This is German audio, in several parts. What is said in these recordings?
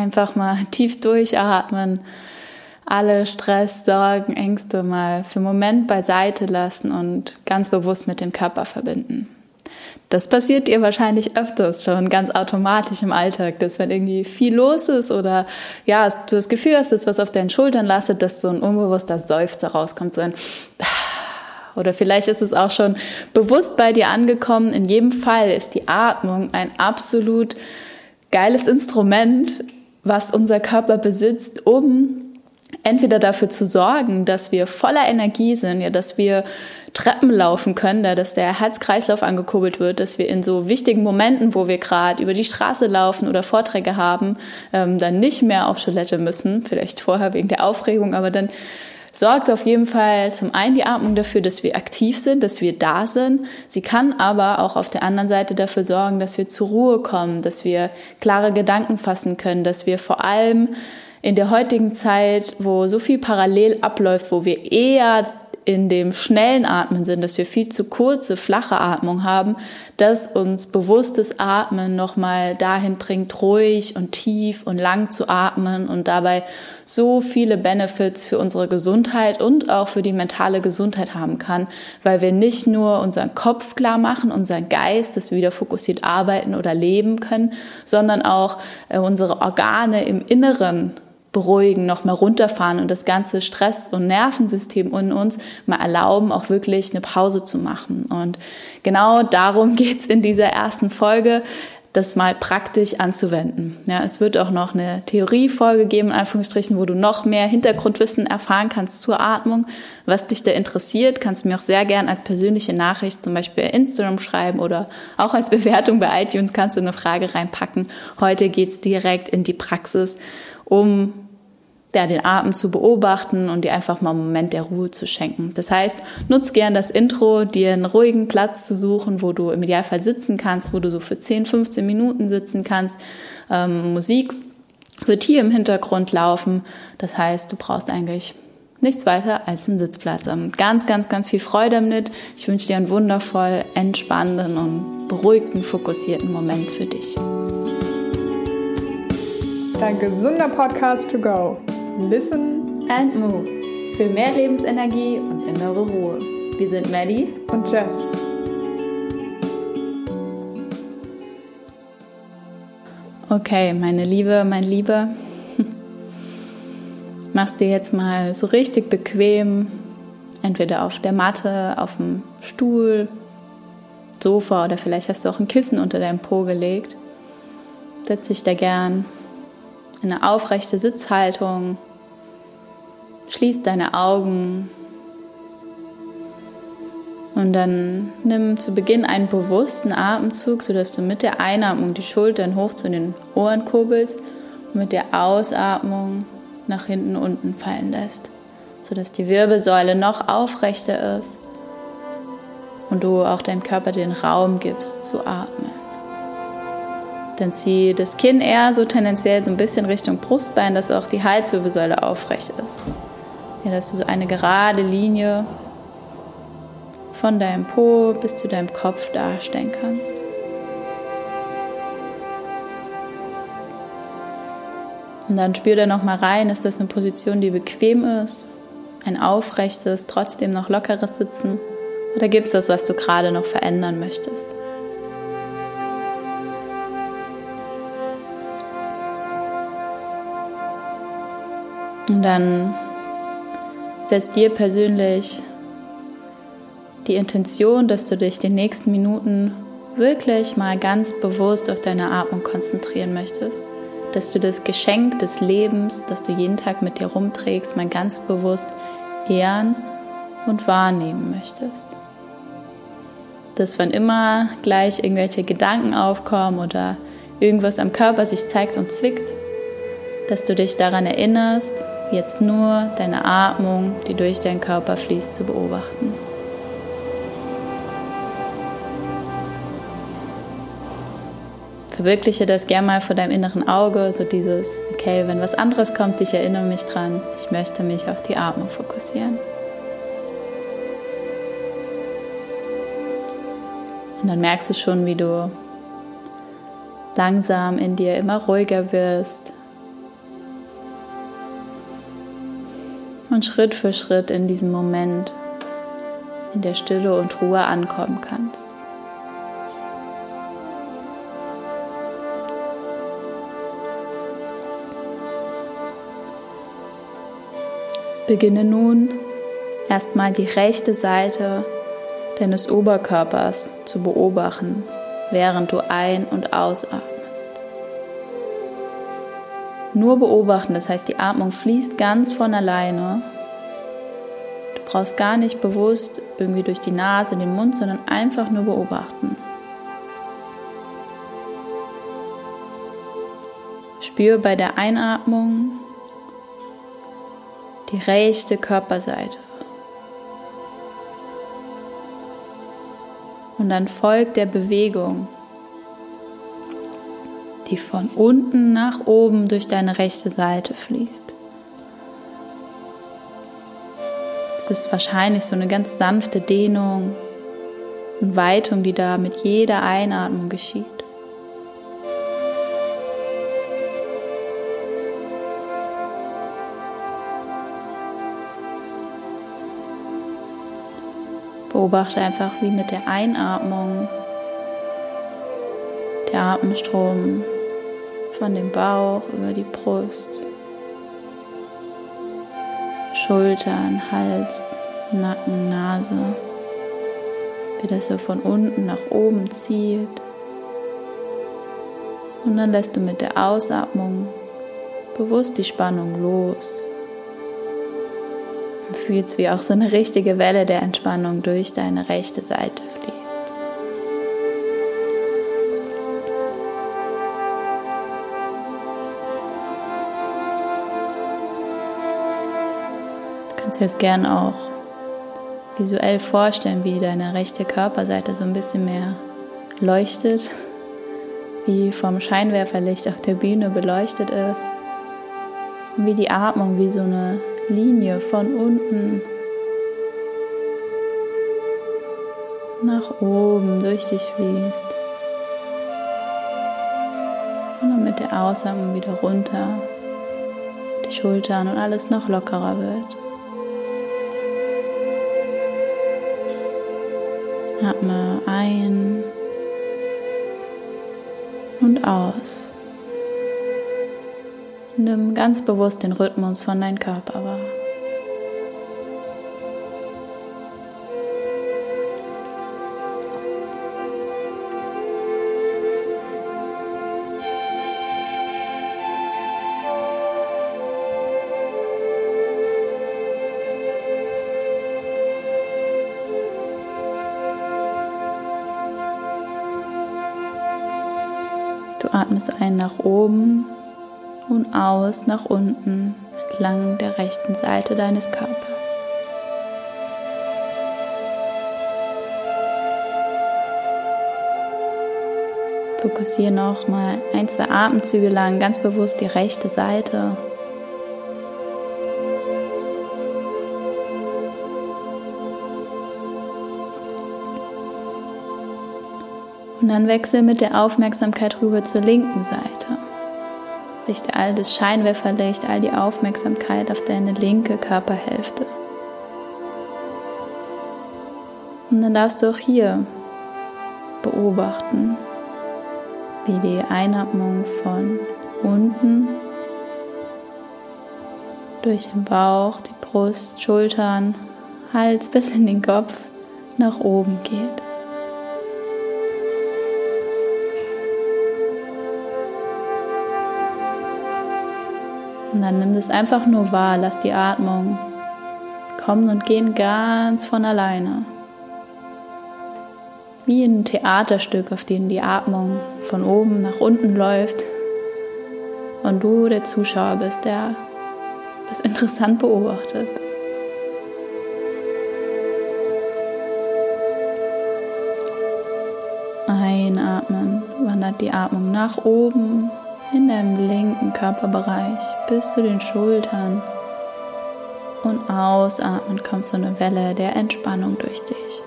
Einfach mal tief durchatmen, alle Stress, Sorgen, Ängste mal für einen Moment beiseite lassen und ganz bewusst mit dem Körper verbinden. Das passiert dir wahrscheinlich öfters schon ganz automatisch im Alltag, dass wenn irgendwie viel los ist oder ja, du das Gefühl hast, dass was auf deinen Schultern lastet, dass so ein unbewusster Seufzer rauskommt, so ein oder vielleicht ist es auch schon bewusst bei dir angekommen. In jedem Fall ist die Atmung ein absolut geiles Instrument, was unser Körper besitzt, um entweder dafür zu sorgen, dass wir voller Energie sind, ja, dass wir Treppen laufen können, da dass der Herzkreislauf angekurbelt wird, dass wir in so wichtigen Momenten, wo wir gerade über die Straße laufen oder Vorträge haben, ähm, dann nicht mehr auf Toilette müssen, vielleicht vorher wegen der Aufregung, aber dann sorgt auf jeden Fall zum einen die Atmung dafür, dass wir aktiv sind, dass wir da sind. Sie kann aber auch auf der anderen Seite dafür sorgen, dass wir zur Ruhe kommen, dass wir klare Gedanken fassen können, dass wir vor allem in der heutigen Zeit, wo so viel parallel abläuft, wo wir eher in dem schnellen Atmen sind, dass wir viel zu kurze, flache Atmung haben, dass uns bewusstes Atmen nochmal dahin bringt, ruhig und tief und lang zu atmen und dabei so viele Benefits für unsere Gesundheit und auch für die mentale Gesundheit haben kann, weil wir nicht nur unseren Kopf klar machen, unseren Geist, dass wir wieder fokussiert arbeiten oder leben können, sondern auch äh, unsere Organe im Inneren beruhigen, noch mal runterfahren und das ganze Stress- und Nervensystem in uns mal erlauben, auch wirklich eine Pause zu machen. Und genau darum geht's in dieser ersten Folge, das mal praktisch anzuwenden. Ja, es wird auch noch eine Theoriefolge geben, in Anführungsstrichen, wo du noch mehr Hintergrundwissen erfahren kannst zur Atmung. Was dich da interessiert, kannst du mir auch sehr gern als persönliche Nachricht zum Beispiel bei Instagram schreiben oder auch als Bewertung bei iTunes kannst du eine Frage reinpacken. Heute geht's direkt in die Praxis um ja, den Atem zu beobachten und dir einfach mal einen Moment der Ruhe zu schenken. Das heißt, nutz gern das Intro, dir einen ruhigen Platz zu suchen, wo du im Idealfall sitzen kannst, wo du so für 10, 15 Minuten sitzen kannst. Ähm, Musik wird hier im Hintergrund laufen. Das heißt, du brauchst eigentlich nichts weiter als einen Sitzplatz. Ähm, ganz, ganz, ganz viel Freude damit. Ich wünsche dir einen wundervoll entspannenden und beruhigten, fokussierten Moment für dich dein gesunder Podcast to go. Listen and move. Für mehr Lebensenergie und innere Ruhe. Wir sind Maddie und Jess. Okay, meine Liebe, mein Lieber, machst dir jetzt mal so richtig bequem, entweder auf der Matte, auf dem Stuhl, Sofa oder vielleicht hast du auch ein Kissen unter deinem Po gelegt. Setz dich da gern eine aufrechte Sitzhaltung. Schließ deine Augen und dann nimm zu Beginn einen bewussten Atemzug, sodass du mit der Einatmung die Schultern hoch zu den Ohren kurbelst und mit der Ausatmung nach hinten unten fallen lässt, sodass die Wirbelsäule noch aufrechter ist und du auch deinem Körper den Raum gibst zu atmen. Dann zieh das Kinn eher so tendenziell so ein bisschen Richtung Brustbein, dass auch die Halswirbelsäule aufrecht ist. Ja, dass du so eine gerade Linie von deinem Po bis zu deinem Kopf darstellen kannst. Und dann spür da noch mal rein, ist das eine Position, die bequem ist, ein aufrechtes, trotzdem noch lockeres Sitzen oder gibt es das, was du gerade noch verändern möchtest? Und dann setzt dir persönlich die Intention, dass du dich den nächsten Minuten wirklich mal ganz bewusst auf deine Atmung konzentrieren möchtest. Dass du das Geschenk des Lebens, das du jeden Tag mit dir rumträgst, mal ganz bewusst ehren und wahrnehmen möchtest. Dass wann immer gleich irgendwelche Gedanken aufkommen oder irgendwas am Körper sich zeigt und zwickt, dass du dich daran erinnerst, jetzt nur deine Atmung, die durch deinen Körper fließt, zu beobachten. Verwirkliche das gerne mal vor deinem inneren Auge, so dieses, okay, wenn was anderes kommt, ich erinnere mich dran, ich möchte mich auf die Atmung fokussieren. Und dann merkst du schon, wie du langsam in dir immer ruhiger wirst, Und Schritt für Schritt in diesem Moment in der Stille und Ruhe ankommen kannst. Beginne nun erstmal die rechte Seite deines Oberkörpers zu beobachten, während du ein- und ausatmest. Nur beobachten, das heißt, die Atmung fließt ganz von alleine. Du brauchst gar nicht bewusst irgendwie durch die Nase, den Mund, sondern einfach nur beobachten. Spür bei der Einatmung die rechte Körperseite. Und dann folgt der Bewegung, die von unten nach oben durch deine rechte Seite fließt. Es ist wahrscheinlich so eine ganz sanfte Dehnung und Weitung, die da mit jeder Einatmung geschieht. Beobachte einfach, wie mit der Einatmung der Atemstrom von dem Bauch über die Brust, Schultern, Hals, Nacken, Nase, wie das so von unten nach oben zieht. Und dann lässt du mit der Ausatmung bewusst die Spannung los fühlst, wie auch so eine richtige Welle der Entspannung durch deine rechte Seite fließt. Kannst jetzt gern auch visuell vorstellen, wie deine rechte Körperseite so ein bisschen mehr leuchtet, wie vom Scheinwerferlicht auf der Bühne beleuchtet ist und wie die Atmung wie so eine Linie von unten nach oben durch dich fließt. Und dann mit der Ausatmung wieder runter, die Schultern und alles noch lockerer wird. Atme ein und aus. Nimm ganz bewusst den Rhythmus von deinem Körper wahr. Atmest ein nach oben und aus nach unten entlang der rechten Seite deines Körpers. Fokussiere noch mal ein, zwei Atemzüge lang ganz bewusst die rechte Seite. Und dann wechsel mit der Aufmerksamkeit rüber zur linken Seite. Richte all das Scheinwerferlicht, all die Aufmerksamkeit auf deine linke Körperhälfte. Und dann darfst du auch hier beobachten, wie die Einatmung von unten durch den Bauch, die Brust, Schultern, Hals bis in den Kopf nach oben geht. Und dann nimm das einfach nur wahr, lass die Atmung kommen und gehen ganz von alleine. Wie ein Theaterstück, auf dem die Atmung von oben nach unten läuft und du der Zuschauer bist, der das interessant beobachtet. Einatmen wandert die Atmung nach oben in deinem linken Körperbereich bis zu den Schultern. Und ausatmen kommt so eine Welle der Entspannung durch dich.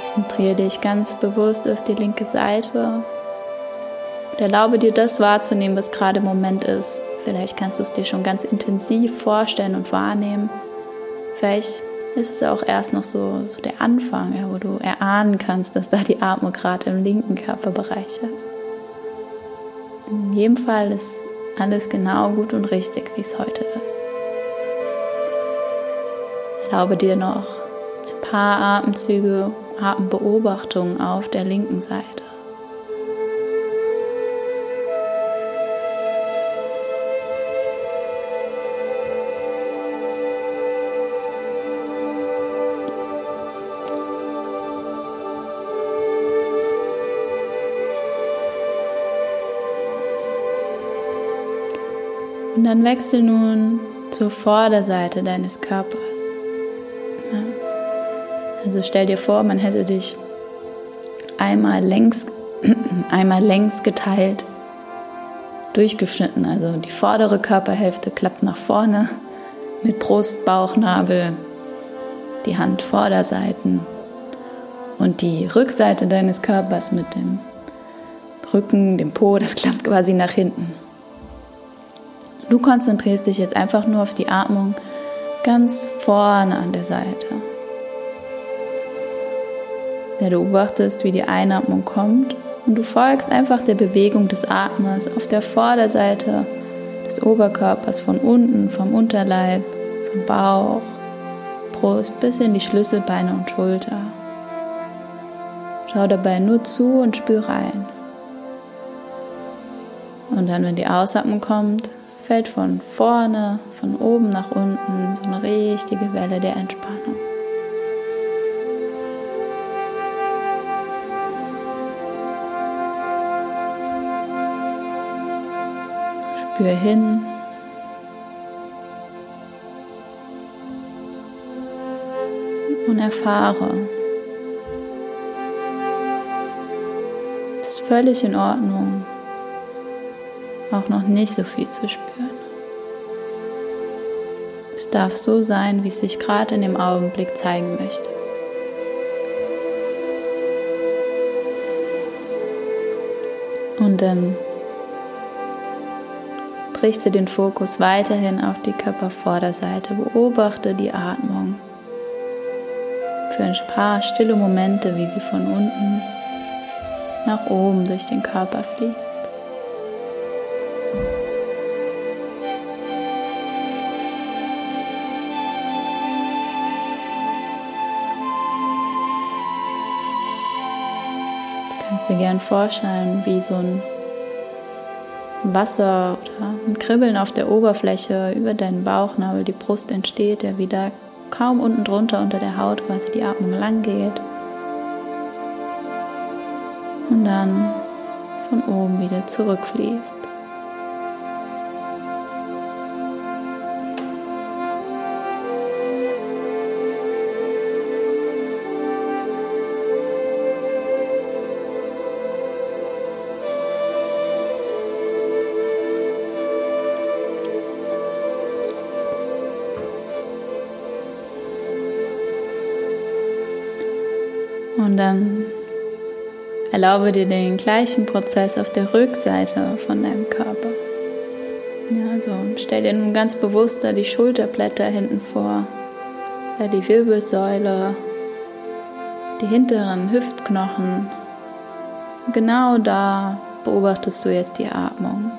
Konzentriere dich ganz bewusst auf die linke Seite und erlaube dir das wahrzunehmen, was gerade im Moment ist. Vielleicht kannst du es dir schon ganz intensiv vorstellen und wahrnehmen. Vielleicht ist es auch erst noch so, so der Anfang, ja, wo du erahnen kannst, dass da die Atmung gerade im linken Körperbereich ist. In jedem Fall ist alles genau gut und richtig, wie es heute ist. Erlaube dir noch ein paar Atemzüge, Atembeobachtungen auf der linken Seite. Und dann wechsel nun zur Vorderseite deines Körpers. Also stell dir vor, man hätte dich einmal längs, einmal längs geteilt, durchgeschnitten. Also die vordere Körperhälfte klappt nach vorne mit Brust, Bauchnabel, die Hand Vorderseiten und die Rückseite deines Körpers mit dem Rücken, dem Po, das klappt quasi nach hinten. Du konzentrierst dich jetzt einfach nur auf die Atmung ganz vorne an der Seite. Ja, du beobachtest, wie die Einatmung kommt und du folgst einfach der Bewegung des Atmers auf der Vorderseite des Oberkörpers von unten, vom Unterleib, vom Bauch, Brust bis in die Schlüsselbeine und Schulter. Schau dabei nur zu und spür rein. Und dann, wenn die Ausatmung kommt, fällt von vorne, von oben nach unten so eine richtige Welle der Entspannung. Spür hin. Und erfahre. Es ist völlig in Ordnung, auch noch nicht so viel zu spüren. Es darf so sein, wie es sich gerade in dem Augenblick zeigen möchte. Und dann richte den Fokus weiterhin auf die Körpervorderseite. Beobachte die Atmung für ein paar stille Momente, wie sie von unten nach oben durch den Körper fließt. Kannst dir gern vorstellen, wie so ein Wasser oder ein Kribbeln auf der Oberfläche über deinen Bauchnabel, die Brust entsteht, der wieder kaum unten drunter unter der Haut quasi die Atmung lang geht. Und dann von oben wieder zurückfließt. Und dann erlaube dir den gleichen Prozess auf der Rückseite von deinem Körper. Ja, also stell dir nun ganz bewusst da die Schulterblätter hinten vor, ja, die Wirbelsäule, die hinteren Hüftknochen. Genau da beobachtest du jetzt die Atmung.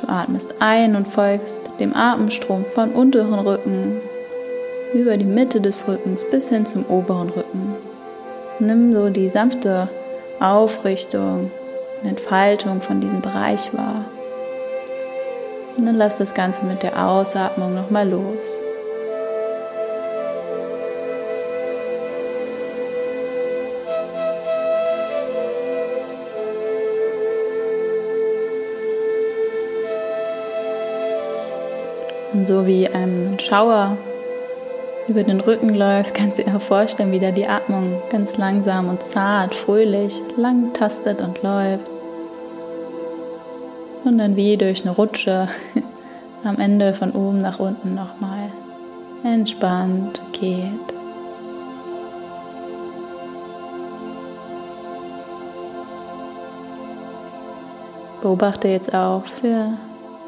Du atmest ein und folgst dem Atemstrom von unteren Rücken über die Mitte des Rückens bis hin zum oberen Rücken. Nimm so die sanfte Aufrichtung und Entfaltung von diesem Bereich wahr. Und dann lass das Ganze mit der Ausatmung nochmal los. Und so wie ein Schauer über den Rücken läuft, kannst du dir vorstellen, wie da die Atmung ganz langsam und zart, fröhlich lang tastet und läuft. Und dann wie durch eine Rutsche am Ende von oben nach unten nochmal entspannt geht. Beobachte jetzt auch für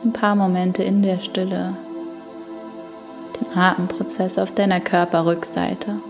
ein paar Momente in der Stille Atemprozess auf deiner Körperrückseite.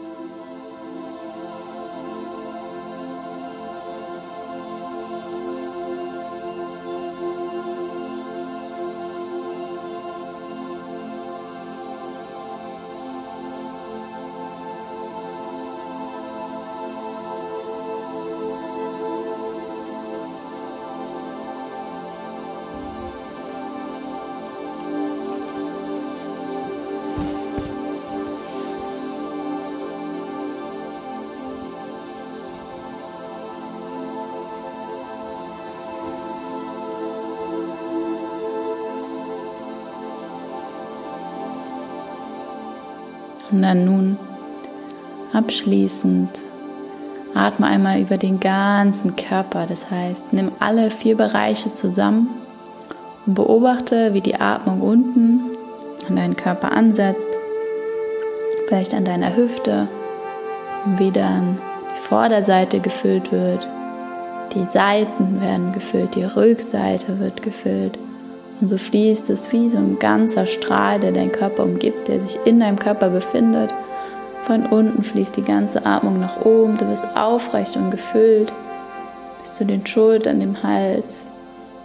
Und dann nun abschließend atme einmal über den ganzen Körper. Das heißt, nimm alle vier Bereiche zusammen und beobachte, wie die Atmung unten an deinen Körper ansetzt, vielleicht an deiner Hüfte wie dann die Vorderseite gefüllt wird. Die Seiten werden gefüllt, die Rückseite wird gefüllt und so fließt es wie so ein ganzer Strahl, der deinen Körper umgibt, der sich in deinem Körper befindet. Von unten fließt die ganze Atmung nach oben. Du wirst aufrecht und gefüllt bis zu den Schultern, dem Hals.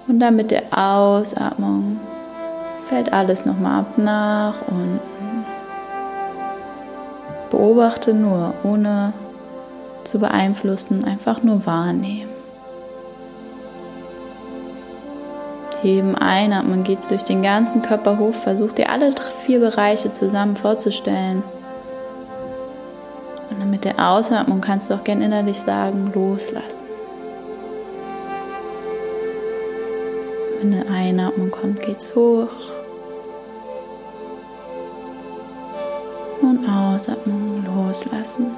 Und dann mit der Ausatmung fällt alles nochmal ab nach unten. Beobachte nur, ohne zu beeinflussen, einfach nur wahrnehmen. Jedem Einatmen geht durch den ganzen Körper hoch. Versuch dir alle vier Bereiche zusammen vorzustellen. Und dann mit der Ausatmung kannst du auch gern innerlich sagen, loslassen. Wenn eine Einatmung kommt, geht's hoch. Und Ausatmung loslassen.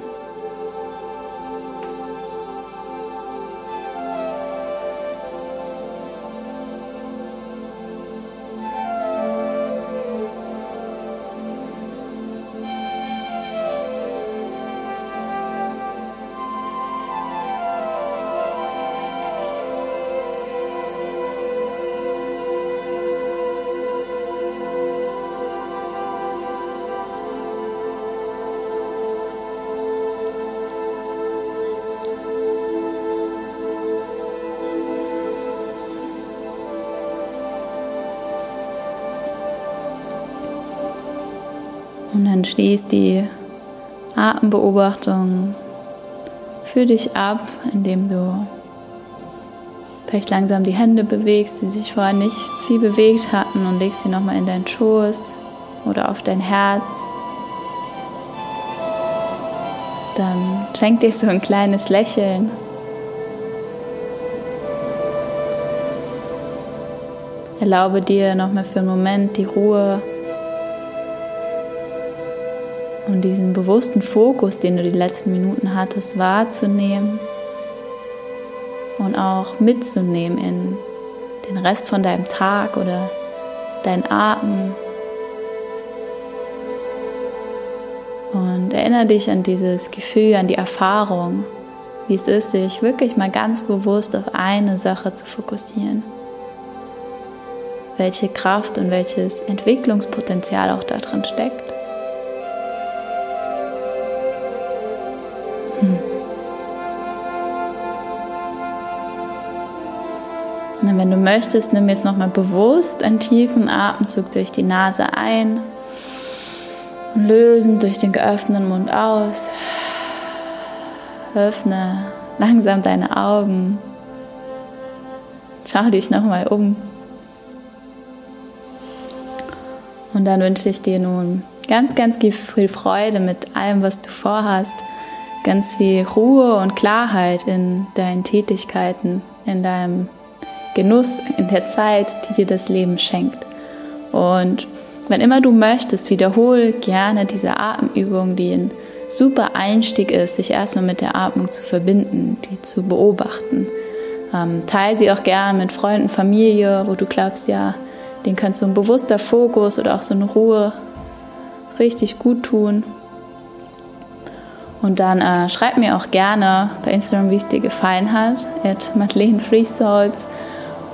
Dann schließ die Atembeobachtung für dich ab, indem du vielleicht langsam die Hände bewegst, die sich vorher nicht viel bewegt hatten und legst sie nochmal in deinen Schoß oder auf dein Herz. Dann schenk dich so ein kleines Lächeln. Erlaube dir nochmal für einen Moment die Ruhe und diesen bewussten Fokus, den du die letzten Minuten hattest, wahrzunehmen und auch mitzunehmen in den Rest von deinem Tag oder deinen Atem. Und erinnere dich an dieses Gefühl, an die Erfahrung, wie es ist, sich wirklich mal ganz bewusst auf eine Sache zu fokussieren. Welche Kraft und welches Entwicklungspotenzial auch da drin steckt. Wenn du möchtest, nimm jetzt nochmal bewusst einen tiefen Atemzug durch die Nase ein und lösen durch den geöffneten Mund aus. Öffne langsam deine Augen. Schau dich nochmal um. Und dann wünsche ich dir nun ganz, ganz viel Freude mit allem, was du vorhast. Ganz viel Ruhe und Klarheit in deinen Tätigkeiten, in deinem Genuss in der Zeit, die dir das Leben schenkt. Und wenn immer du möchtest, wiederhol gerne diese Atemübung, die ein super Einstieg ist, sich erstmal mit der Atmung zu verbinden, die zu beobachten. Ähm, teil sie auch gerne mit Freunden, Familie, wo du glaubst, ja, den kannst so ein bewusster Fokus oder auch so eine Ruhe richtig gut tun. Und dann äh, schreib mir auch gerne bei Instagram, wie es dir gefallen hat, at Madeleine Free Souls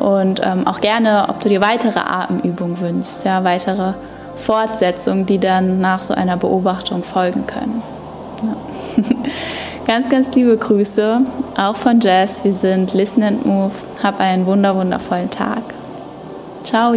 Und ähm, auch gerne, ob du dir weitere Atemübungen wünschst, ja, weitere Fortsetzungen, die dann nach so einer Beobachtung folgen können. Ja. ganz, ganz liebe Grüße, auch von Jess. Wir sind Listen and Move. Hab einen wunder, wundervollen Tag. Ciao.